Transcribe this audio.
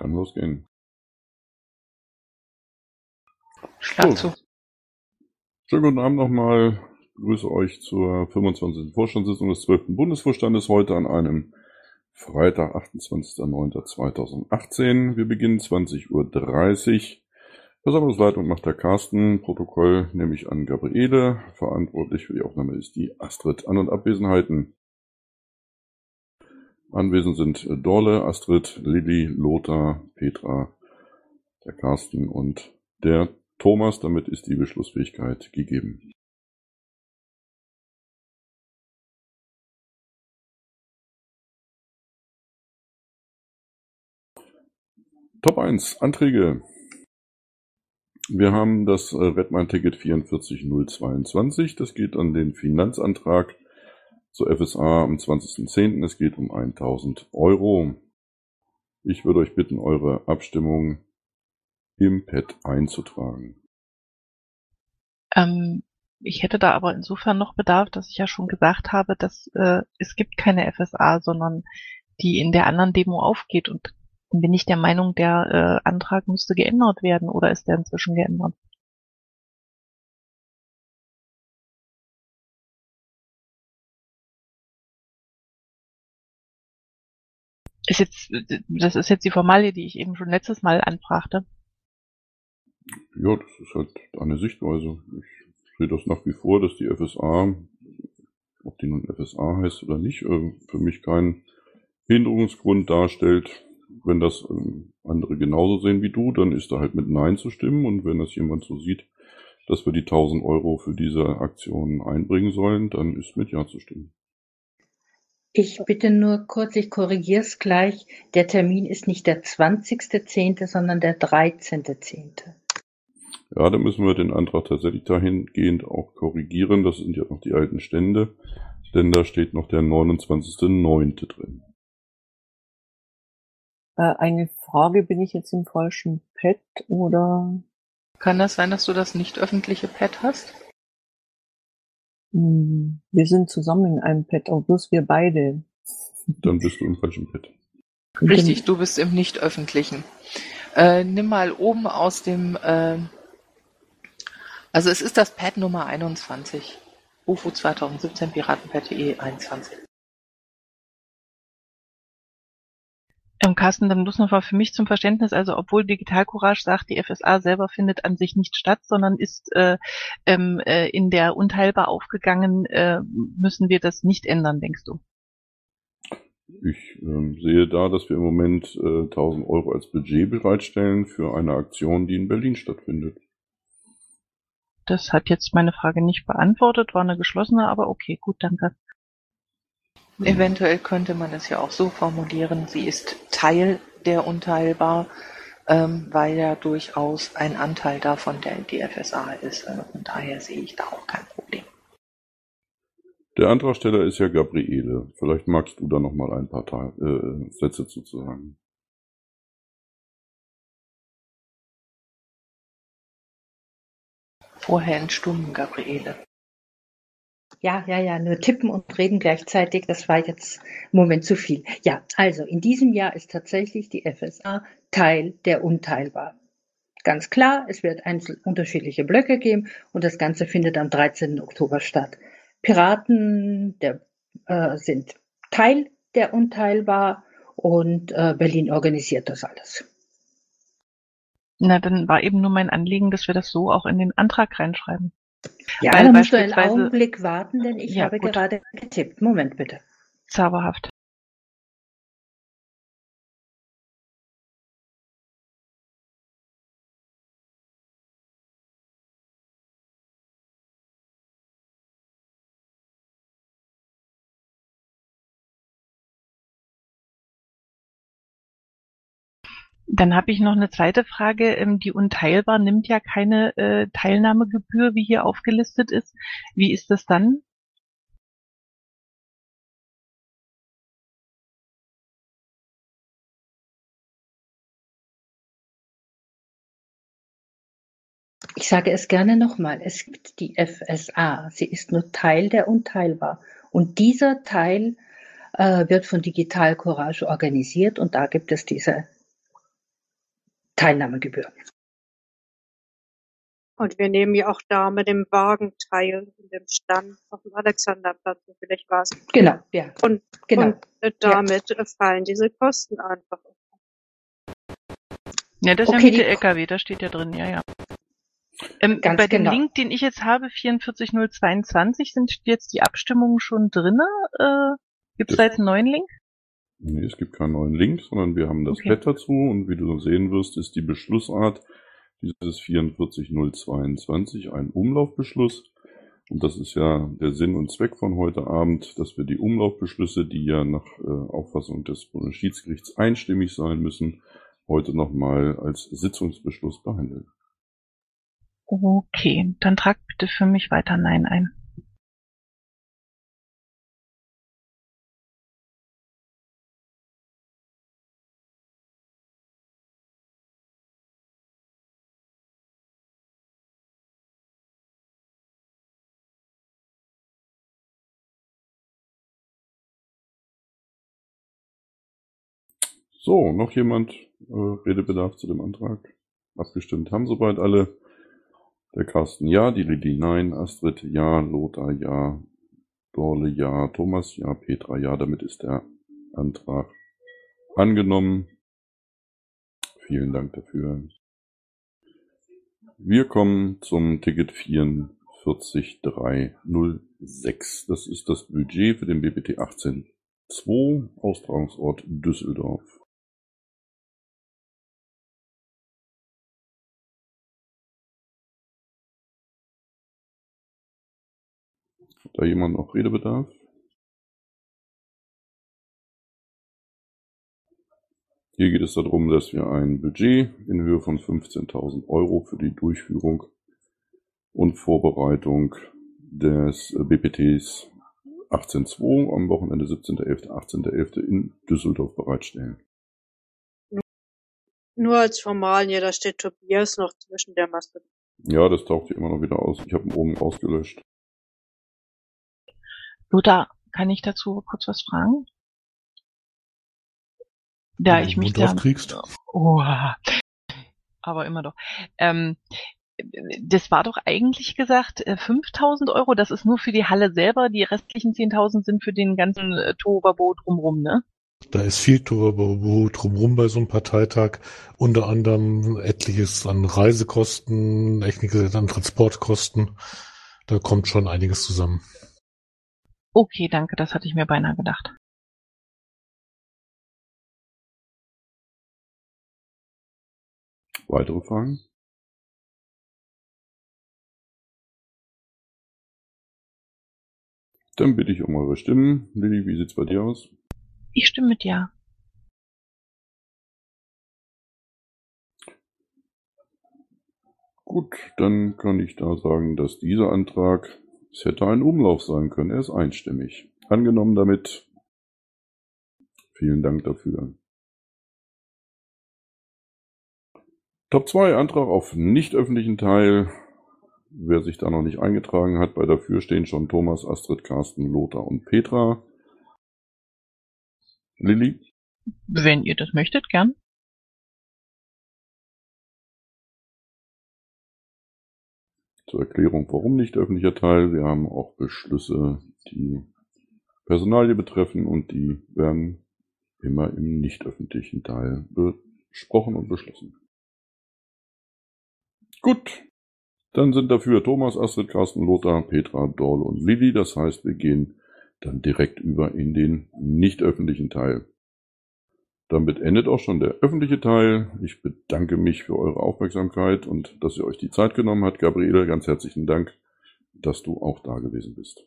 Kann losgehen. Schlag zu. Schönen guten Abend nochmal. Ich begrüße euch zur 25. Vorstandssitzung des 12. Bundesvorstandes heute an einem Freitag, 28.09.2018. Wir beginnen 20.30 Uhr. Versammlungsleitung macht der Carsten, Protokoll nehme ich an Gabriele, verantwortlich für die Aufnahme ist die Astrid. An- und Abwesenheiten. Anwesend sind Dorle, Astrid, Lilly, Lothar, Petra, der Carsten und der Thomas. Damit ist die Beschlussfähigkeit gegeben. Top 1, Anträge. Wir haben das Redmine-Ticket 44022. Das geht an den Finanzantrag zur FSA am 20.10. Es geht um 1000 Euro. Ich würde euch bitten, eure Abstimmung im Pad einzutragen. Ähm, ich hätte da aber insofern noch Bedarf, dass ich ja schon gesagt habe, dass äh, es gibt keine FSA, sondern die in der anderen Demo aufgeht und bin ich der Meinung, der äh, Antrag müsste geändert werden oder ist der inzwischen geändert? Ist jetzt, das ist jetzt die Formalie, die ich eben schon letztes Mal anbrachte. Ja, das ist halt eine Sichtweise. Ich sehe das nach wie vor, dass die FSA, ob die nun FSA heißt oder nicht, äh, für mich keinen Hinderungsgrund darstellt. Wenn das ähm, andere genauso sehen wie du, dann ist da halt mit Nein zu stimmen. Und wenn das jemand so sieht, dass wir die 1000 Euro für diese Aktion einbringen sollen, dann ist mit Ja zu stimmen. Ich bitte nur kurz, ich korrigiere es gleich. Der Termin ist nicht der 20.10., sondern der 13.10. Ja, da müssen wir den Antrag tatsächlich dahingehend auch korrigieren. Das sind ja noch die alten Stände, denn da steht noch der 29.09. drin. Äh, eine Frage, bin ich jetzt im falschen Pad oder? Kann das sein, dass du das nicht öffentliche Pad hast? Hm, wir sind zusammen in einem Pad, aber bloß wir beide. Dann bist du im falschen Pad. Richtig, du bist im nicht öffentlichen. Äh, nimm mal oben aus dem, äh, also es ist das Pad Nummer 21. UFO 2017 Piratenpad.de 21. Ähm, Carsten, dann bloß noch mal für mich zum Verständnis, also obwohl Digital Courage sagt, die FSA selber findet an sich nicht statt, sondern ist äh, ähm, äh, in der unteilbar aufgegangen, äh, müssen wir das nicht ändern, denkst du? Ich ähm, sehe da, dass wir im Moment äh, 1000 Euro als Budget bereitstellen für eine Aktion, die in Berlin stattfindet. Das hat jetzt meine Frage nicht beantwortet, war eine geschlossene, aber okay, gut, danke. Eventuell könnte man es ja auch so formulieren, sie ist Teil der Unteilbar, ähm, weil ja durchaus ein Anteil davon der die FSA ist. Also von daher sehe ich da auch kein Problem. Der Antragsteller ist ja Gabriele. Vielleicht magst du da noch mal ein paar Ta äh, Sätze zu sagen. Vorher entstummen, Gabriele. Ja, ja, ja, nur tippen und reden gleichzeitig, das war jetzt im Moment zu viel. Ja, also in diesem Jahr ist tatsächlich die FSA Teil der Unteilbar. Ganz klar, es wird einzeln unterschiedliche Blöcke geben und das Ganze findet am 13. Oktober statt. Piraten der, äh, sind Teil der Unteilbar und äh, Berlin organisiert das alles. Na, dann war eben nur mein Anliegen, dass wir das so auch in den Antrag reinschreiben. Ja, Weil da musst du einen Augenblick warten, denn ich Ja, habe gut. gerade getippt. Moment bitte. Zauberhaft. Dann habe ich noch eine zweite Frage. Ähm, Die Unteilbar nimmt ja keine äh, Teilnahmegebühr, wie hier aufgelistet ist. Wie ist das dann? Ich sage es gerne nochmal. Es gibt die FSA. Sie ist nur Teil der Unteilbar. Und dieser Teil äh, wird von Digital Courage organisiert und da gibt es diese Teilnahmegebühr. Und wir nehmen ja auch da mit dem Wagen teil, in dem Stand auf dem Alexanderplatz, so vielleicht war es. Genau, ja. Und, Genau. und äh, damit äh, fallen diese Kosten einfach. Ja, das ist Okay, ja mit die- der LKW, da steht ja drin, ja, ja. Ähm, Ganz bei dem genau. Link, den ich jetzt habe, 44022, sind jetzt die Abstimmungen schon drinne? Äh, Gibt es da jetzt einen neuen Link? Nee, es gibt keinen neuen Link, sondern wir haben das Okay. Pad dazu und wie du sehen wirst, ist die Beschlussart dieses 44022 ein Umlaufbeschluss. Und das ist ja der Sinn und Zweck von heute Abend, dass wir die Umlaufbeschlüsse, die ja nach äh, Auffassung des Bundesschiedsgerichts einstimmig sein müssen, heute nochmal als Sitzungsbeschluss behandeln. Okay, dann trag bitte für mich weiter Nein ein. So, noch jemand äh, Redebedarf zu dem Antrag? Abgestimmt haben soweit alle. Der Carsten ja, die Lilly nein, Astrid ja, Lothar ja, Dorle ja, Thomas ja, Petra ja. Damit ist der Antrag angenommen. Vielen Dank dafür. Wir kommen zum Ticket 44306. Das ist das Budget für den BBT 18.2, Austragungsort Düsseldorf. Da jemand noch Redebedarf? Hier geht es darum, dass wir ein Budget in Höhe von 15.000 Euro für die Durchführung und Vorbereitung des BPTs 18.2 am Wochenende 17.11., 18.11. in Düsseldorf bereitstellen. Nur als Formalie, da steht Tobias noch zwischen der Maske. Ja, das taucht hier immer noch wieder aus. Ich habe ihn oben ausgelöscht. Lothar, kann ich dazu kurz was fragen? Da du ich mich da... aufkriegst. Oh, aber immer doch. Ähm, das war doch eigentlich gesagt äh, 5000 Euro, das ist nur für die Halle selber, die restlichen 10.000 sind für den ganzen äh, Tohuwabohu drumrum, ne? Da ist viel Tohuwabohu drumherum bei so einem Parteitag. Unter anderem etliches an Reisekosten, etliches an Transportkosten. Da kommt schon einiges zusammen. Okay, danke, das hatte ich mir beinahe gedacht. Weitere Fragen? Dann bitte ich um eure Stimmen. Lilly, wie sieht's bei dir aus? Ich stimme mit ja. Gut, dann kann ich da sagen, dass dieser Antrag, es hätte ein Umlauf sein können, er ist einstimmig. Angenommen damit. Vielen Dank dafür. Top 2, Antrag auf nicht öffentlichen Teil. Wer sich da noch nicht eingetragen hat, bei dafür stehen schon Thomas, Astrid, Carsten, Lothar und Petra. Lilly? Wenn ihr das möchtet, gern. Zur Erklärung, warum nicht öffentlicher Teil. Wir haben auch Beschlüsse, die Personalie betreffen und die werden immer im nicht öffentlichen Teil besprochen und beschlossen. Gut, dann sind dafür Thomas, Astrid, Carsten, Lothar, Petra, Dorle und Lilly. Das heißt, wir gehen dann direkt über in den nicht öffentlichen Teil. Damit endet auch schon der öffentliche Teil. Ich bedanke mich für eure Aufmerksamkeit und dass ihr euch die Zeit genommen habt. Gabriele, ganz herzlichen Dank, dass du auch da gewesen bist.